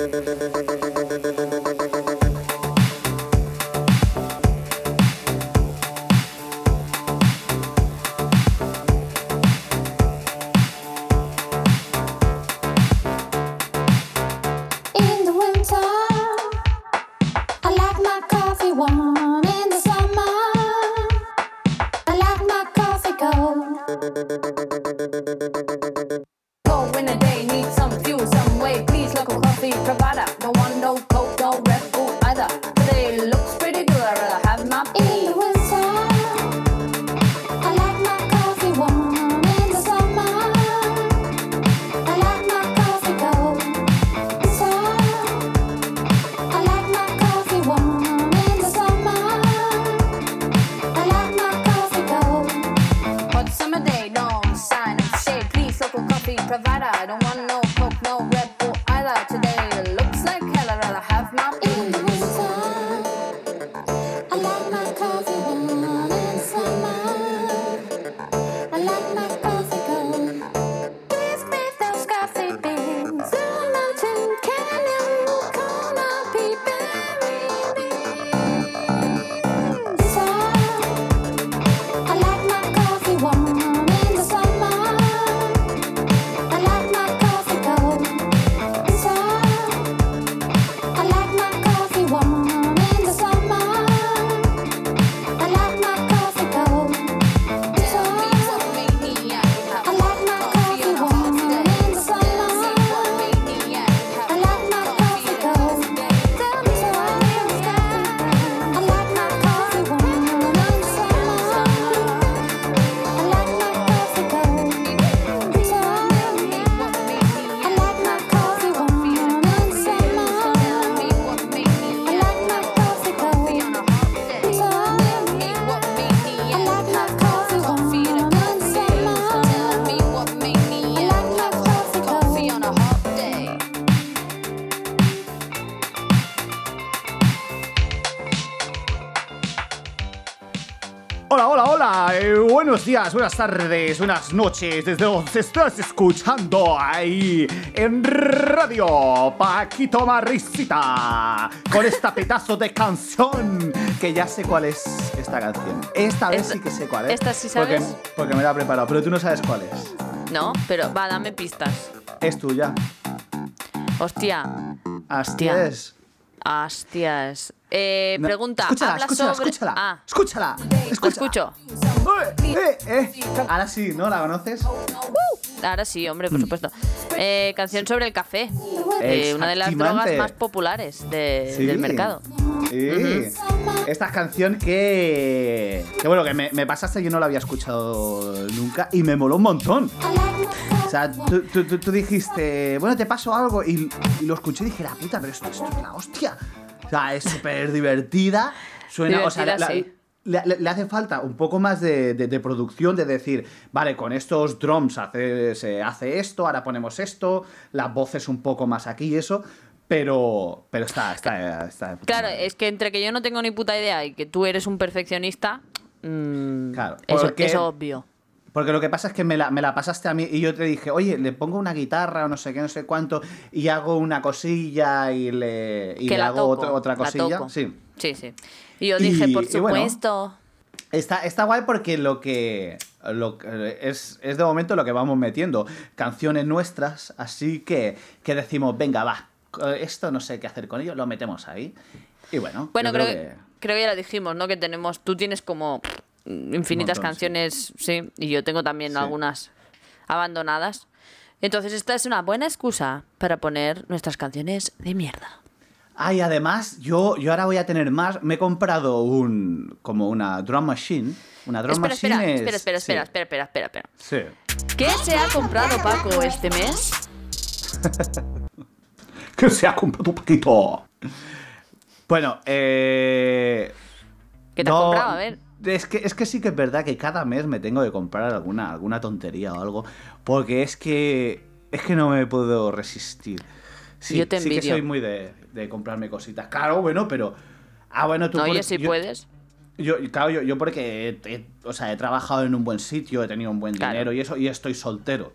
Thank you. Hola, hola, hola. eh, buenos días, buenas tardes, buenas noches. Desde donde estás escuchando ahí en radio Paquito Marrisita. Con esta pedazo de canción que ya sé cuál es esta canción. Esta vez Esta- sí que sé cuál es. esta sí porque- sabes. Porque, me la he preparado, pero tú no sabes cuál es. No, pero va, dame pistas. Es tuya. Hostia, Así Hostia. es. Hostias. Eh, No, pregunta, Escúchala, habla escúchala, sobre... escúchala. Ah, Escúchala. escucho. Eh, eh, eh. Ahora sí, ¿no? ¿La conoces? Ahora sí, hombre, Mm. por supuesto. Eh, canción sobre el café. Una de las drogas más populares de- Sí. del mercado. Sí. Esta canción que. Que bueno, que me, me pasaste, yo no la había escuchado nunca y me moló un montón. O sea, tú, tú- tú- tú dijiste, bueno, te paso algo y, y lo escuché y dije, la puta, pero esto, esto es la hostia. O sea, es súper divertida. Suena, o sea, la- Divertida, la- sí. le, le- le hace falta un poco más de, de- de producción, de decir, vale, con estos drums hace, se hace esto, ahora ponemos esto, las voces un poco más aquí y eso, pero, pero está, está, está Claro, es que entre que yo no tengo ni puta idea y que tú eres un perfeccionista, mm, Claro, eso es obvio. Porque lo que pasa es que me la, me la pasaste a mí y yo te dije, oye, le pongo una guitarra o no sé qué, no sé cuánto, y hago una cosilla y le, y que le la hago toco, otra, otra la cosilla. Sí. Sí, sí. Y yo dije, Y- por bueno. supuesto. Está, está guay porque lo que, lo es, es de momento lo que vamos metiendo. Canciones nuestras, así que, que decimos, venga, va, esto no sé qué hacer con ello, lo metemos ahí. Y bueno, Bueno, creo, creo que... creo que ya lo dijimos, ¿no? Que tenemos, tú tienes como infinitas montón, sí. canciones, sí. y yo tengo también Sí. algunas abandonadas. Entonces esta es una buena excusa para poner nuestras canciones de mierda. Ay, además, yo, yo ahora voy a tener más. Me he comprado un. como una drum machine. Una drum Espera, machine. espera, es- espera, espera, sí, espera, espera, espera, espera, espera. Sí. ¿Qué se ha comprado Paco este mes? Que se ha comprado un poquito. Bueno, eh. ¿Qué te has comprado? A ver. Es que, es que sí que es verdad que cada mes me tengo que comprar alguna, alguna tontería o algo. Porque es que. Es que no me puedo resistir. Sí, Yo te sí que envidio. soy muy de, de comprarme cositas. Claro, bueno, pero. Ah, bueno, tú. No, oye, si yo- puedes. Yo, claro, yo, yo porque he, he- o sea, he trabajado en un buen sitio, he tenido un buen Claro. dinero y eso, y estoy soltero.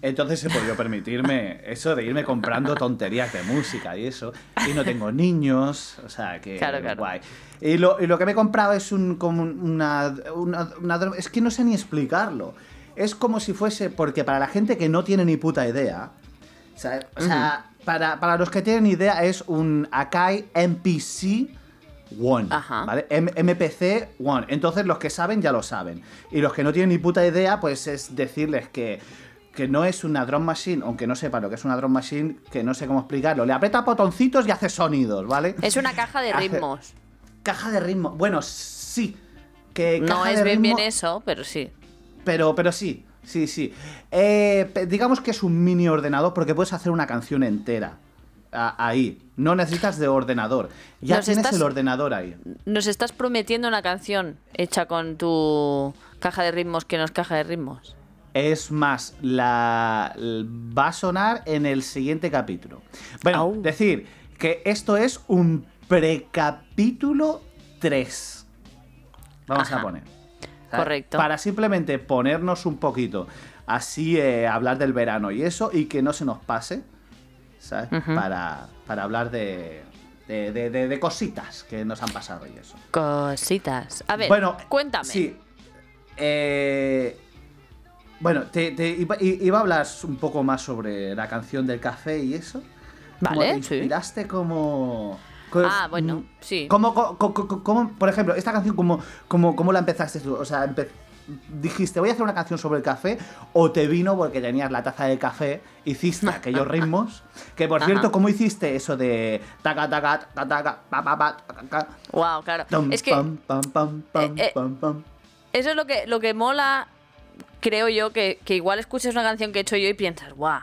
Entonces he podido permitirme eso de irme comprando tonterías de música y eso. Y no tengo niños, o sea que Claro, claro. guay. Y lo, y lo que me he comprado es un como una, una- una Es que no sé ni explicarlo. Es como si fuese, porque para la gente que no tiene ni puta idea, o sea, o sea, para, para los que tienen idea es un Akai MPC One, Ajá. ¿vale? M- MPC One. Entonces los que saben ya lo saben. Y los que no tienen ni puta idea, pues es decirles que, que no es una drum machine, aunque no sepa lo que es una drum machine, que no sé cómo explicarlo. Le aprieta botoncitos y hace sonidos, ¿vale? Es una caja de Hace- ritmos. Caja de ritmo. Bueno, sí. Que No caja es de bien, ritmo, bien eso, pero sí. Pero, pero sí, sí, sí. Eh, digamos que es un mini ordenador porque puedes hacer una canción entera. a- ahí. No necesitas de ordenador. Ya Nos tienes estás- el ordenador ahí. Nos estás prometiendo una canción hecha con tu caja de ritmos que no es caja de ritmos. Es más, la va a sonar en el siguiente capítulo. Bueno, Au. decir que esto es un precapítulo 3. Vamos Ajá. a poner. ¿sabes? Correcto. Para simplemente ponernos un poquito así, eh, hablar del verano y eso, y que no se nos pase, ¿sabes? Para, para hablar de, de, de- de- de cositas que nos han pasado y eso. Cositas. A ver, Bueno, cuéntame. Sí. Eh, bueno, te, te iba, iba a hablar un poco más sobre la canción del café y eso. ¿Cómo Vale, te sí. inspiraste como... co- Ah, bueno, mm, sí. ¿Cómo, cómo- por ejemplo, esta canción, ¿cómo, cómo, cómo la empezaste tú? O sea, empe- dijiste, voy a hacer una canción sobre el café, o te vino porque tenías la taza de café, hiciste aquellos ritmos. Que por Ajá. cierto, ¿cómo hiciste eso de taca, taca, taca, taca, pa, pa, pa, taca? Wow, claro. Tum, es que pam, pam, pam, eh, eh, eso es lo que, lo que mola, creo yo, que, que igual escuchas una canción que he hecho yo y piensas, guau,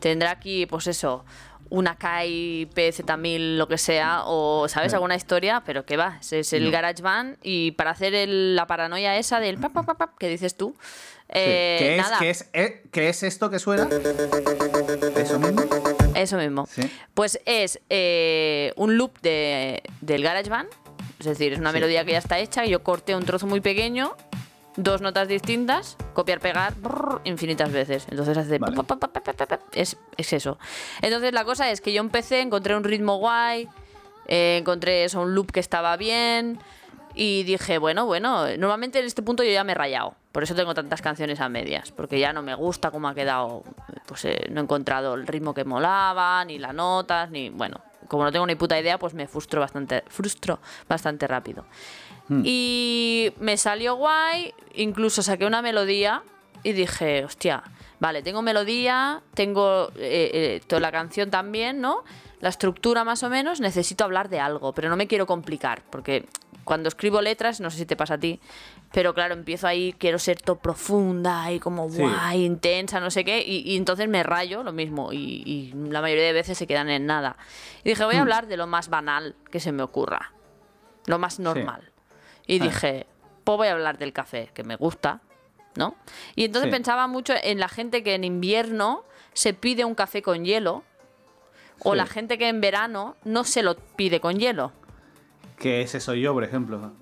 tendrá aquí, pues eso, una Kai PZ1000, lo que sea, o, ¿sabes? Alguna historia, pero que va, es el No. GarageBand y para hacer el- la paranoia esa del pap, pap, pap, que dices tú, Sí. eh, ¿Qué, es, nada, qué es, eh, qué es esto que suena? ¿Eso mismo? eso mismo. Sí. Pues es eh, un loop de, del GarageBand, es decir, es una Sí. melodía que ya está hecha, y yo corté un trozo muy pequeño, dos notas distintas, copiar, pegar, brrr, infinitas veces. Entonces hace... Vale. pa, pa, pa, pa, pa, pa, pa, Es, es eso. Entonces la cosa es que yo empecé, encontré un ritmo guay, eh, encontré eso, un loop que estaba bien, y dije, bueno, bueno, normalmente en este punto yo ya me he rayado. Por eso tengo tantas canciones a medias, porque ya no me gusta cómo ha quedado, pues eh, no he encontrado el ritmo que molaba, ni las notas, ni, bueno, como no tengo ni puta idea, pues me frustro bastante, frustro bastante rápido. Y me salió guay, incluso saqué una melodía y dije, hostia, vale, tengo melodía, tengo eh, eh, toda la canción también, ¿no? La estructura más o menos, necesito hablar de algo, pero no me quiero complicar, porque cuando escribo letras, no sé si te pasa a ti, pero claro, empiezo ahí, quiero ser todo profunda y como Sí. guay, intensa, no sé qué, y, y entonces me rayo lo mismo, y, y la mayoría de veces se quedan en nada. Y dije, voy a hablar de lo más banal que se me ocurra, lo más normal. Y Ah. dije, pues voy a hablar del café, que me gusta, ¿no? Y entonces Sí. pensaba mucho en la gente que en invierno se pide un café con hielo, o la gente que en verano no se lo pide con hielo. Que ese soy yo, por ejemplo.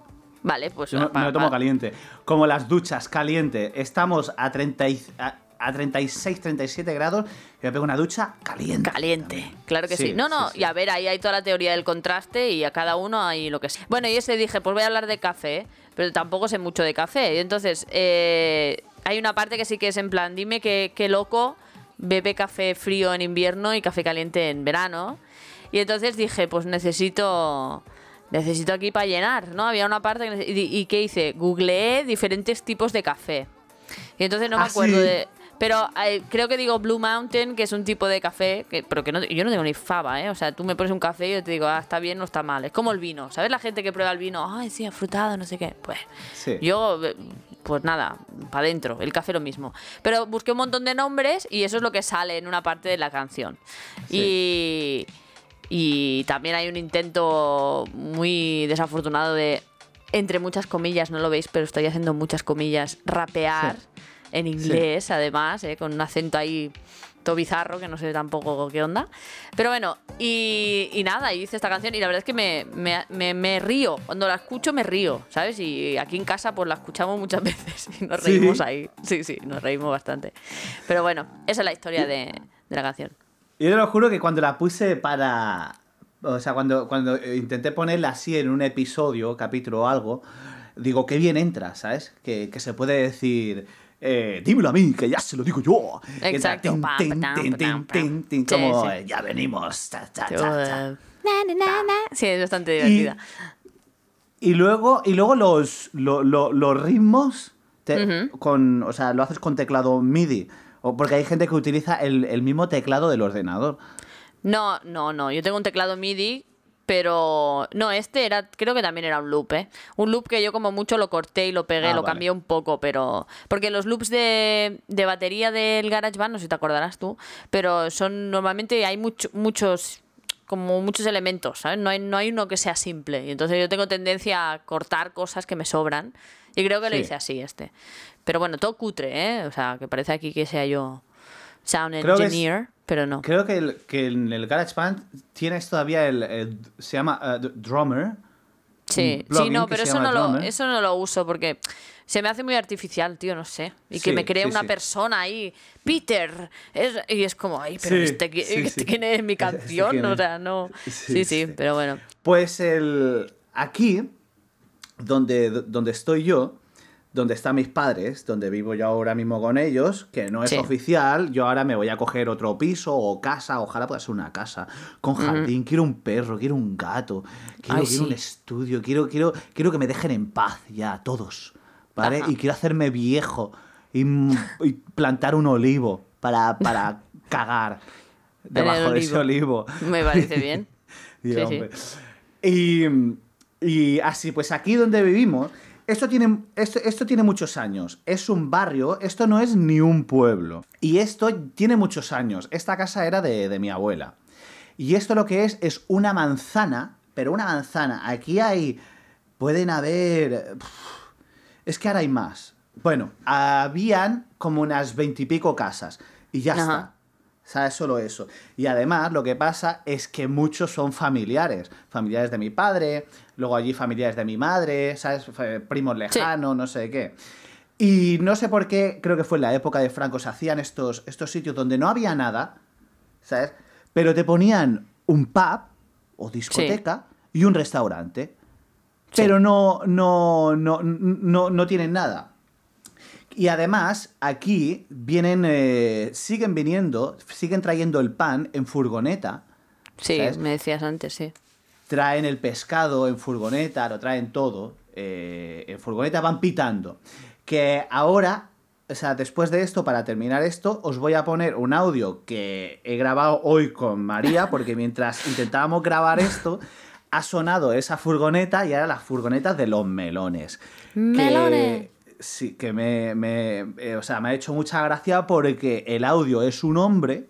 Vale, pues... Yo me, lo tomo caliente. Como las duchas, caliente. Estamos a, 30 y- a, a 36, 37 grados y me pego una ducha caliente. Caliente, claro que sí. Sí, No, no, sí, sí. y a ver, ahí hay toda la teoría del contraste y a cada uno hay lo que sea. Bueno, y ese dije, pues voy a hablar de café, pero tampoco sé mucho de café. Y entonces, eh, hay una parte que sí que es en plan, dime qué, qué loco bebe café frío en invierno y café caliente en verano. Y entonces dije, pues necesito... Necesito aquí para llenar, ¿no? Había una parte que y, y ¿qué hice? Googleé diferentes tipos de café. Y entonces no me Ah, acuerdo sí. de... Pero eh, creo que digo Blue Mountain, que es un tipo de café, que, pero que no, yo no tengo ni fava, ¿eh? O sea, tú me pones un café y yo te digo, ah, está bien, no está mal. Es como el vino, ¿sabes? La gente que prueba el vino, ay, sí, afrutado, no sé qué. Pues Sí. yo, eh, pues nada, para adentro, el café lo mismo. Pero busqué un montón de nombres y eso es lo que sale en una parte de la canción. Y, y también hay un intento muy desafortunado de, entre muchas comillas, no lo veis, pero estoy haciendo muchas comillas, rapear. En inglés, además, ¿eh? con un acento ahí todo bizarro, que no sé tampoco qué onda. Pero bueno, y, y nada, y hice esta canción y la verdad es que me, me- me- me río. Cuando la escucho me río, ¿sabes? Y aquí en casa pues la escuchamos muchas veces y nos Sí. reímos ahí. Sí, sí, nos reímos bastante. Pero bueno, esa es la historia de, de la canción. Yo te lo juro que cuando la puse para. O sea, cuando, cuando intenté ponerla así en un episodio, capítulo o algo, digo, qué bien entra, ¿sabes? Que, que se puede decir. Eh, dímelo a mí, que ya se lo digo yo. Exacto. como ya venimos. ta, ta, Yo, ta, ta. Sí, es bastante divertida. Y luego, y luego los, lo- lo- los ritmos te- con, o sea, lo haces con teclado MIDI. O porque hay gente que utiliza el, el mismo teclado del ordenador. No, no, no. Yo tengo un teclado MIDI, pero no, este era, creo que también era un loop, ¿eh? Un loop que yo como mucho lo corté y lo pegué, Ah, lo vale. cambié un poco, pero porque los loops de, de batería del GarageBand, no sé si te acordarás tú, pero son normalmente hay mucho- muchos como muchos elementos, ¿sabes? No hay, no hay uno que sea simple. Y entonces yo tengo tendencia a cortar cosas que me sobran. Y creo que lo hice así este. Pero bueno, todo cutre, ¿eh? O sea, que parece aquí que sea yo sound Creo engineer, pero no. Creo que, el- que en el GarageBand tienes todavía el, el- se llama eh, Drummer. Sí, sí, no, pero eso no, lo, eso no lo uso porque se me hace muy artificial, tío, no sé. Y que me cree sí, una sí. persona ahí, Peter. es- y es como, ay, pero este, quién es mi Este canción, o sea, no. Sí, Sí, sí, sí. pero bueno. Pues el aquí, donde, donde estoy yo, donde están mis padres, donde vivo yo ahora mismo con ellos, que no es Sí. oficial, yo ahora me voy a coger otro piso o casa, ojalá pueda ser una casa, con jardín, quiero un perro, quiero un gato, quiero, Ay, quiero un estudio, quiero, quiero, quiero que me dejen en paz ya, todos, ¿vale? Ajá. Y quiero hacerme viejo y, y plantar un olivo para, para cagar debajo de ese olivo. Me parece bien. Y, Sí, y- y así, pues aquí donde vivimos, esto tiene, esto, esto tiene muchos años. Es un barrio, esto no es ni un pueblo. Y esto tiene muchos años. Esta casa era de, de mi abuela. Y esto lo que es es una manzana, pero una manzana. Aquí hay, pueden haber... Es que ahora hay más. Bueno, habían como unas veintipico casas. Y ya Ajá. está. ¿Sabes? Solo eso. Y además lo que pasa es que muchos son familiares. Familiares de mi padre, luego allí familiares de mi madre, ¿sabes? Primos lejanos, no sé qué. Y no sé por qué, creo que fue en la época de Franco, se hacían estos, estos sitios donde no había nada, ¿sabes? Pero te ponían un pub o discoteca y un restaurante. Sí. Pero no, no, no, no, no tienen nada. Y además, aquí vienen, eh, siguen viniendo, siguen trayendo el pan en furgoneta. Sí, ¿Sabes? me decías antes, sí. Traen el pescado en furgoneta, lo traen todo. eh, en furgoneta van pitando. Que ahora, o sea, después de esto, para terminar esto, os voy a poner un audio que he grabado hoy con María, porque mientras intentábamos grabar esto, ha sonado esa furgoneta y ahora las furgonetas de los melones. Que- Melones. Sí, que me, me- eh, o sea, me ha hecho mucha gracia porque el audio es un hombre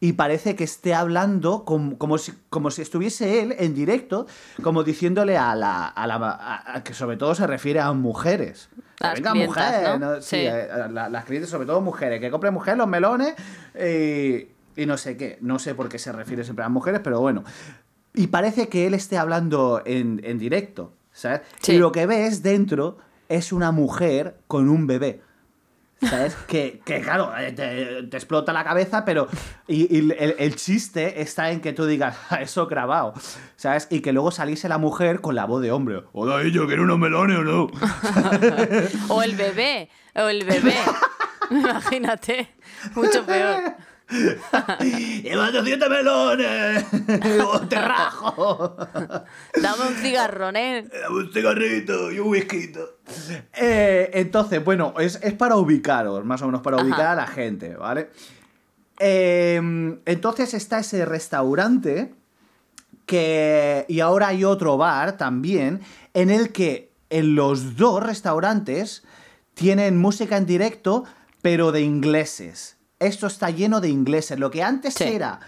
y parece que esté hablando como, como, si, como si estuviese él en directo, como diciéndole a la... A la a- a- que sobre todo se refiere a mujeres. Las venga, clientas, mujer, ¿no? ¿no? Sí, Sí. eh, la- las clientes, sobre todo mujeres, que compren mujeres los melones eh, y no sé qué. No sé por qué se refiere siempre a mujeres, pero bueno. Y parece que él esté hablando en, en directo, ¿sabes? Sí. Y lo que ves dentro es una mujer con un bebé. ¿Sabes? que, que, claro, eh, te, te explota la cabeza, pero. Y, y el, el chiste está en que tú digas, "Ah, eso grabado. ¿Sabes? Y que luego saliese la mujer con la voz de hombre. Hola, yo quiero unos melones o no. O el bebé, o el bebé. Imagínate, mucho peor. ¡Lleva 200 melones! ¡O te rajo! Dame un cigarrón, ¿eh? Dame un cigarrito y un whisky. Eh, entonces, bueno, es, es para ubicaros, más o menos para Ajá. ubicar a la gente, ¿vale? Eh, entonces está ese restaurante que... Y ahora hay otro bar también en el que en los dos restaurantes tienen música en directo, pero de ingleses. Esto está lleno de ingleses. Lo que antes Sí. era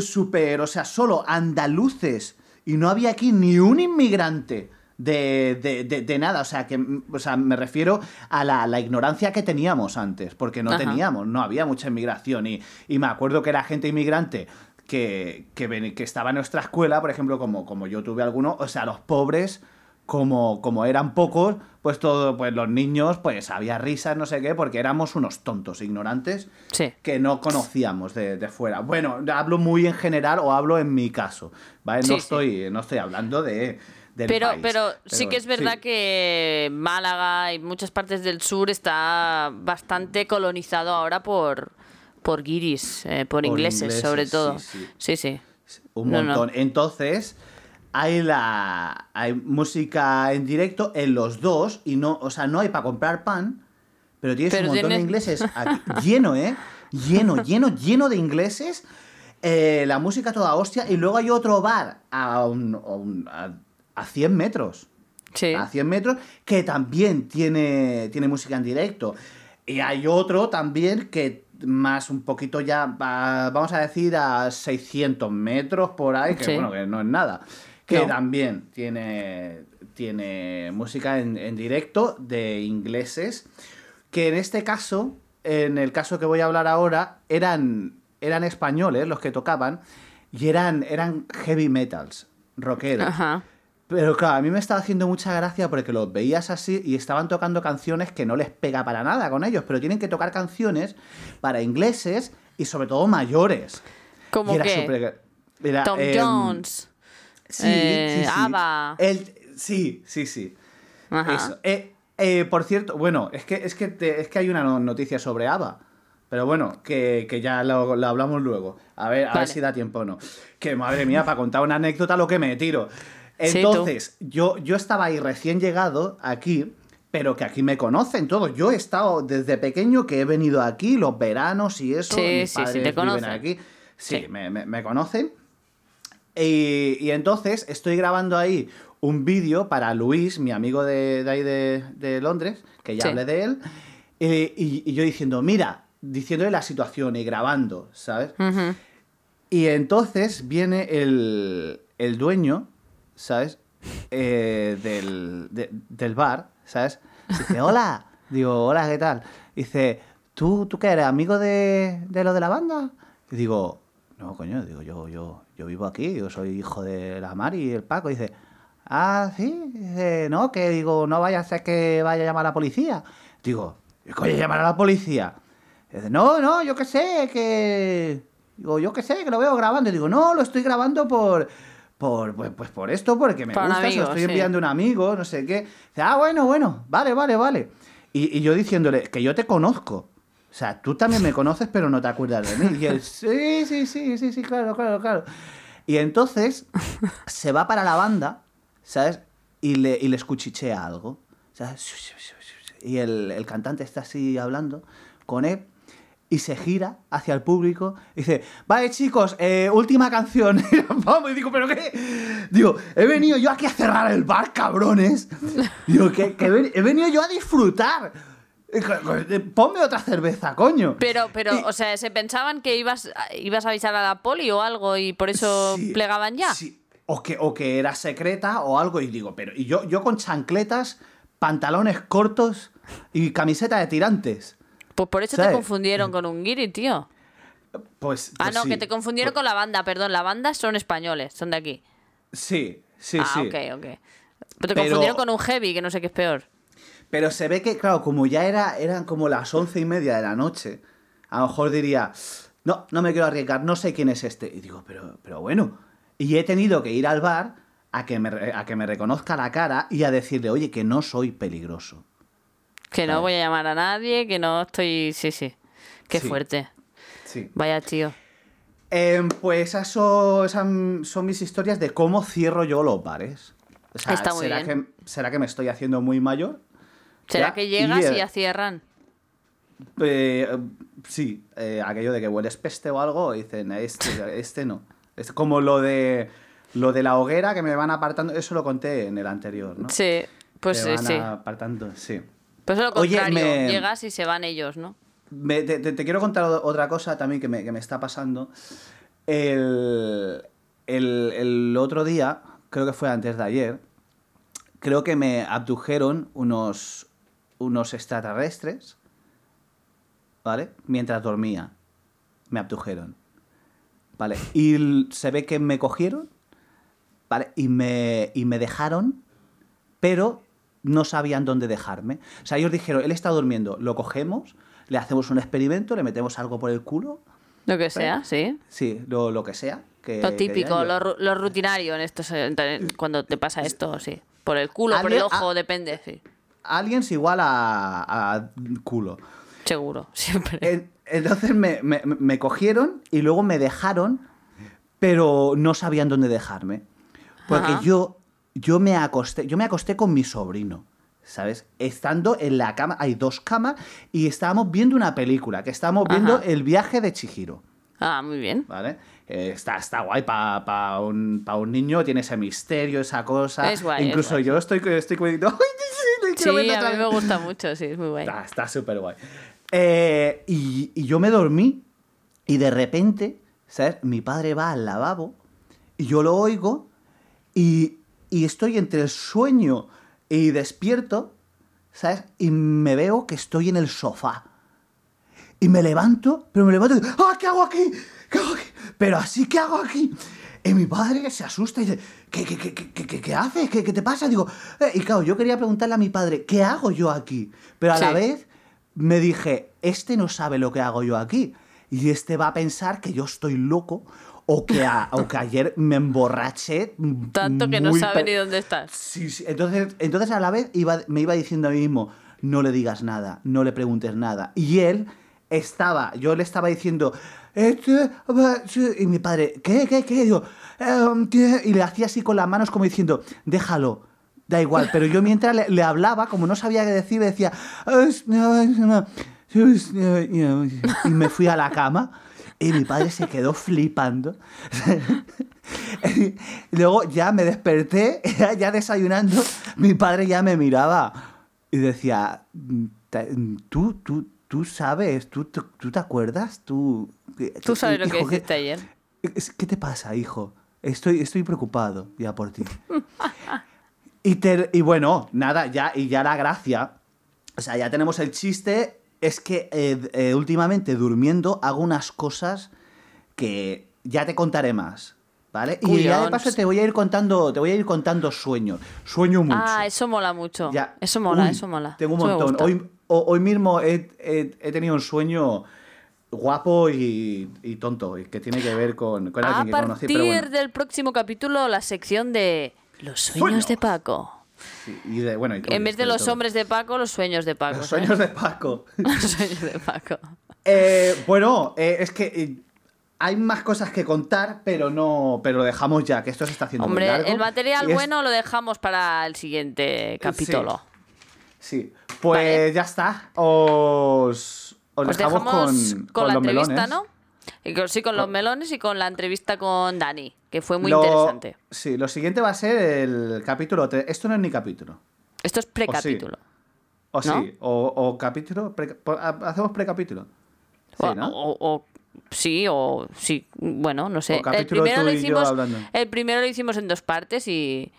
súper, o sea, solo andaluces y no había aquí ni un inmigrante de, de- de- de nada. O sea, que o sea, me refiero a la, la ignorancia que teníamos antes, porque no Ajá. teníamos, no había mucha inmigración. Y, y me acuerdo que era gente inmigrante que, que, ven- que estaba en nuestra escuela, por ejemplo, como, como yo tuve alguno, o sea, los pobres, como, como eran pocos, pues todo, pues los niños, pues había risas, no sé qué, porque éramos unos tontos, ignorantes Sí. que no conocíamos de, de fuera. Bueno, hablo muy en general o hablo en mi caso, no, sí. estoy, no estoy hablando de, del Pero, país. pero sí que es verdad sí. que Málaga y muchas partes del sur está bastante colonizado ahora por, por guiris, eh, por, Por ingleses, ingleses, sobre todo. sí, Sí, sí. Un No, no. montón. Entonces, hay la hay música en directo en los dos y no, o sea, no hay para comprar pan, pero tienes Pero un montón de ingleses aquí, lleno, ¿eh? Lleno, lleno, lleno de ingleses. eh, la música toda hostia y luego hay otro bar a, un- a un- a- a 100 metros. Sí. a 100 metros, que también tiene, tiene música en directo. Y hay otro también que más un poquito ya, va- vamos a decir, a 600 metros por ahí, que Sí. bueno, que no es nada. Que No. también tiene, tiene música en, en directo de ingleses, que en este caso, en el caso que voy a hablar ahora, eran, eran españoles los que tocaban y eran, eran heavy metals, rockeros. Ajá. Pero claro, a mí me estaba haciendo mucha gracia porque los veías así y estaban tocando canciones que no les pega para nada con ellos, pero tienen que tocar canciones para ingleses y sobre todo mayores. ¿Cómo Y era que? Tom em, Jones. Sí, eh, sí, sí. ABBA. El- sí, sí, sí. Ajá. Eso. Eh, eh, por cierto, bueno, es que, es que, te- es que hay una no- noticia sobre ABBA. Pero bueno, que, que ya lo, lo hablamos luego. A ver, a ver si da tiempo o no. Que madre mía, para contar una anécdota lo que me tiro. Sí. Entonces, yo, yo estaba ahí recién llegado aquí, pero que aquí me conocen todos. Yo he estado desde pequeño que he venido aquí, los veranos y eso. Sí, mis sí, sí, padres te viven conocen. aquí. Sí, Sí. Me, me- me conocen. Y, y entonces estoy grabando ahí un vídeo para Luis, mi amigo de, de ahí de, de Londres, que ya Sí. hablé de él, eh, y, y yo diciendo, mira, diciéndole la situación y grabando, ¿sabes? Y entonces viene el, el dueño, ¿sabes? Eh, del, de- del bar, ¿sabes? Dice, hola. Digo, hola, ¿qué tal? Dice, ¿tú, tú qué eres, amigo de, de lo de la banda? Y digo, no, coño, digo, yo, yo, yo vivo aquí, yo soy hijo de la Mari y el Paco. dice, ah, sí, dice, no, que digo, no vaya a ser que vaya a llamar a la policía. Digo, ¿qué coño llamar a la policía? Dice, no, no, yo qué sé, que. Digo, yo qué sé, que lo veo grabando. Y digo, no, lo estoy grabando por. Por, pues, pues por esto, porque me gusta, se amigo, lo estoy sí. enviando a un amigo, no sé qué. Dice, ah, bueno, bueno, vale, vale, vale. Y, y yo diciéndole, que yo te conozco. O sea, tú también me conoces, pero no te acuerdas de mí. Y él, sí, sí, sí, sí, sí, claro, claro, claro. Y entonces se va para la banda, ¿sabes? Y le, y les cuchichea algo. ¿sabes? Y el, el cantante está así hablando con él y se gira hacia el público y dice, vale chicos, eh, última canción. Vamos, y digo, ¿pero qué? Digo, he venido yo aquí a cerrar el bar, cabrones. Digo, que, que he venido yo a disfrutar. Eh, Ponme otra cerveza, coño. Pero, pero, Y- o sea, ¿se pensaban que ibas, ibas a avisar a la poli o algo y por eso Sí, plegaban ya? sí. O que, o que era secreta o algo. Y digo, pero. Y yo, yo con chancletas, pantalones cortos y camiseta de tirantes. Pues por eso ¿Sabes? te confundieron con un guiri, tío. Pues. Ah, pues no, sí. que te confundieron con la banda, perdón. La banda son españoles, son de aquí. Sí, sí, ah, sí. ok, ok. Pero te Pero- confundieron con un heavy, que no sé qué es peor. Pero se ve que, claro, como ya era, eran como las once y media de la noche, a lo mejor diría, no, no me quiero arriesgar, no sé quién es este. Y digo, pero, pero bueno. Y he tenido que ir al bar a que, me, a que me reconozca la cara y a decirle, oye, que no soy peligroso. Que no Vale. voy a llamar a nadie, que no estoy... Sí, sí. Qué Sí. fuerte. Sí. Vaya, tío. Em, pues esas son, esas son mis historias de cómo cierro yo los bares. O sea, Está muy ¿será, bien. Que, ¿Será que me estoy haciendo muy mayor? ¿Será Ya, que llegas y, eh, ya cierran? Eh, sí, eh, aquello de que hueles peste o algo, dicen, este, este no. Es como lo de lo de la hoguera que me van apartando, eso lo conté en el anterior, ¿no? Sí, pues van sí. apartando, sí. Pues es lo Oye, contrario. me- Llegas y se van ellos, ¿no? Me- te, te- te quiero contar otra cosa también que me, que me está pasando. El, el- el otro día, creo que fue antes de ayer, creo que me abdujeron unos, unos extraterrestres, ¿vale? Mientras dormía. Me abdujeron. ¿Vale? Y se ve que me cogieron, ¿vale? Y me, y me dejaron, pero no sabían dónde dejarme. O sea, ellos dijeron, él está durmiendo, lo cogemos, le hacemos un experimento, le metemos algo por el culo, Lo que sea, sí. sí, lo, lo que sea. Que, Lo típico, lo, yo- ru- lo rutinario en estos, cuando te pasa esto, sí. Por el culo, por el ojo, depende, sí. Aliens igual a, a culo. Seguro, siempre. En- Entonces me, me- me cogieron y luego me dejaron, pero no sabían dónde dejarme. Porque Ajá. yo, yo me acosté, yo me acosté con mi sobrino, ¿sabes? Estando en la cama, hay dos camas, y estábamos viendo una película, que estábamos viendo Ajá. el viaje de Chihiro. Ah, muy bien. ¿Vale? Eh, está, está guay para un, pa un niño, tiene ese misterio, esa cosa. Es guay, es Incluso guay. yo estoy, estoy como diciendo, ¡ay, sí, a mí me vez". gusta mucho, sí, es muy guay. Está, está súper guay. Eh, y, y yo me dormí y de repente, ¿sabes? Mi padre va al lavabo y yo lo oigo y, y estoy entre el sueño y despierto, ¿sabes? Y me veo que estoy en el sofá. Y me levanto, pero me levanto y digo, ¡ah, qué hago aquí! ¿Qué hago aquí? Pero así, ¿qué hago aquí? Y mi padre se asusta y dice, ¿qué, qué, qué, qué, qué- qué haces? ¿Qué, qué te pasa? Digo, eh, y claro, yo quería preguntarle a mi padre, ¿qué hago yo aquí? Pero a la vez me dije, este no sabe lo que hago yo aquí. Y este va a pensar que yo estoy loco o que, a- o que ayer me emborraché. Tanto que no sabe ni dónde estás. Sí, sí. Entonces, entonces a la vez iba, me iba diciendo a mí mismo, no le digas nada, no le preguntes nada. Y él estaba, yo le estaba diciendo, "Este, va, sí", y mi padre, ¿qué, qué, qué? "Em, ¿qué?". y le hacía así con las manos como diciendo, déjalo. Da igual, pero yo mientras le, le hablaba, como no sabía qué decir, decía, y me fui a la cama y mi padre se quedó flipando. Luego ya me desperté, ya desayunando, mi padre ya me miraba y decía, "Ta- tú, tú, tú sabes, tú, tú, tú te acuerdas, tú... Tú sabes lo que hijo, ¿qué- hiciste ayer. ¿Qué te pasa, hijo? Estoy, estoy preocupado ya por ti. y, te- y bueno, nada, ya, y ya la gracia, o sea, ya tenemos el chiste, es que eh, eh, últimamente durmiendo hago unas cosas que ya te contaré más, ¿vale? Y ya de paso te voy a ir contando, te voy a ir contando sueños. Sueño mucho. Ah, eso mola mucho. Ya. Eso mola, Uy, eso mola. Tengo un Eso montón. Hoy, ho- hoy mismo he, he- he tenido un sueño guapo y, y tonto, y que tiene que ver con, con A alguien que conocí. partir Pero bueno. del próximo capítulo, la sección de los sueños, de Paco. Sí, y de- bueno, y- En vez de los todo. hombres de Paco, los sueños de Paco. Los ¿sabes? sueños de Paco. Los sueños de Paco. Eh, bueno, eh, es que eh, hay más cosas que contar, pero no, pero lo dejamos ya, que esto se está haciendo muy Hombre, largo. el material es- bueno lo dejamos para el siguiente capítulo. Sí, pues Vale. ya está. Os, os Os dejamos, dejamos con, con, la los entrevista, melones. ¿no? Sí, con los melones y con la entrevista con Dani, que fue muy Lo- interesante. Sí, lo siguiente va a ser el capítulo 3. Esto no es ni capítulo. Esto es precapítulo. O ¿No? sí, o, o capítulo. pre- hacemos precapítulo. Sí, O- ¿no? o, o- sí, o sí, bueno, no sé. Primero, lo hicimos, el primero lo hicimos en dos partes y,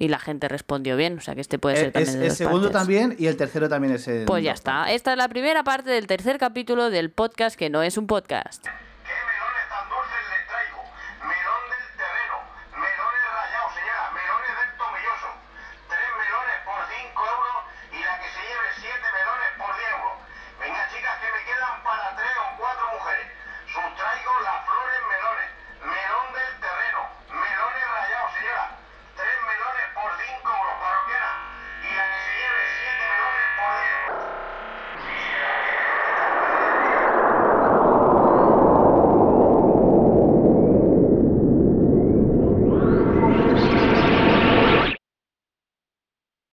y la gente respondió bien. O sea que este puede ser el, también es- de el segundo partes. también y el tercero también es el. Pues ya está. Esta es la primera parte del tercer capítulo del podcast que no es un podcast.